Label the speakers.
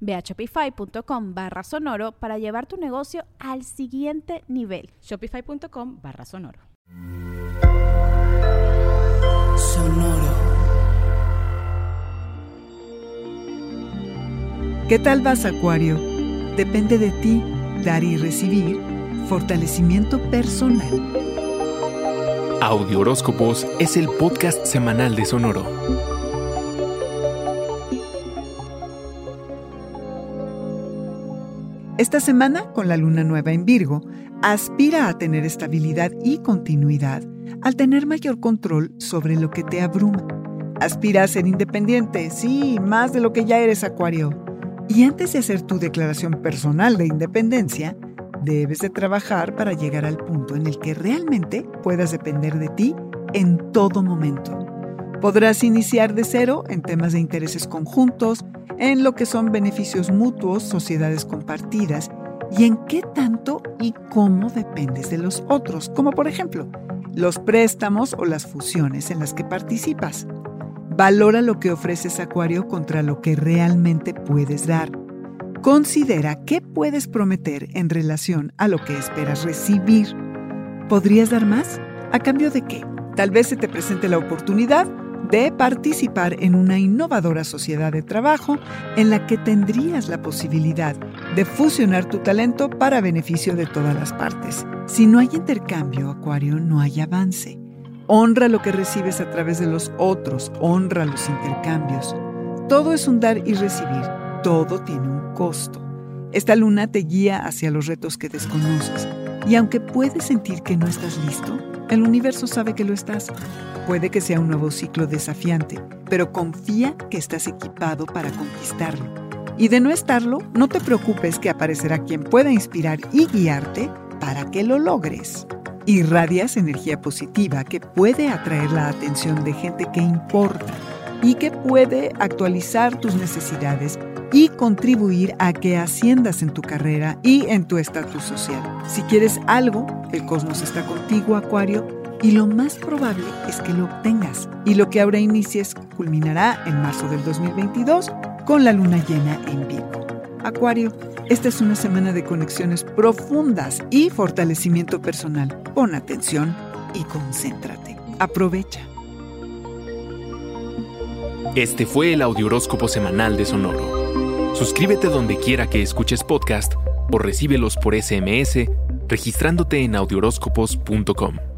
Speaker 1: Ve a shopify.com barra sonoro para llevar tu negocio al siguiente nivel.
Speaker 2: Shopify.com barra sonoro.
Speaker 3: Sonoro. ¿Qué tal vas, Acuario? Depende de ti dar y recibir fortalecimiento personal.
Speaker 4: Audio Horóscopos es el podcast semanal de Sonoro.
Speaker 3: Esta semana, con la luna nueva en Virgo, aspira a tener estabilidad y continuidad al tener mayor control sobre lo que te abruma. Aspira a ser independiente, sí, más de lo que ya eres Acuario. Y antes de hacer tu declaración personal de independencia, debes de trabajar para llegar al punto en el que realmente puedas depender de ti en todo momento. Podrás iniciar de cero en temas de intereses conjuntos, en lo que son beneficios mutuos, sociedades compartidas y en qué tanto y cómo dependes de los otros, como por ejemplo los préstamos o las fusiones en las que participas. Valora lo que ofreces Acuario contra lo que realmente puedes dar. Considera qué puedes prometer en relación a lo que esperas recibir. ¿Podrías dar más? ¿A cambio de qué? Tal vez se te presente la oportunidad de participar en una innovadora sociedad de trabajo en la que tendrías la posibilidad de fusionar tu talento para beneficio de todas las partes. Si no hay intercambio, Acuario, no hay avance. Honra lo que recibes a través de los otros, honra los intercambios. Todo es un dar y recibir, todo tiene un costo. Esta luna te guía hacia los retos que desconoces y aunque puedes sentir que no estás listo, el universo sabe que lo estás. Puede que sea un nuevo ciclo desafiante, pero confía que estás equipado para conquistarlo. Y de no estarlo, no te preocupes que aparecerá quien pueda inspirar y guiarte para que lo logres. Irradias energía positiva que puede atraer la atención de gente que importa y que puede actualizar tus necesidades y contribuir a que asciendas en tu carrera y en tu estatus social. Si quieres algo, el cosmos está contigo, Acuario, y lo más probable es que lo obtengas. Y lo que ahora inicies culminará en marzo del 2022 con la luna llena en Virgo. Acuario, esta es una semana de conexiones profundas y fortalecimiento personal. Pon atención y concéntrate. Aprovecha.
Speaker 4: Este fue el Audioróscopo semanal de Sonoro. Suscríbete donde quiera que escuches podcast o recíbelos por SMS registrándote en audioróscopos.com.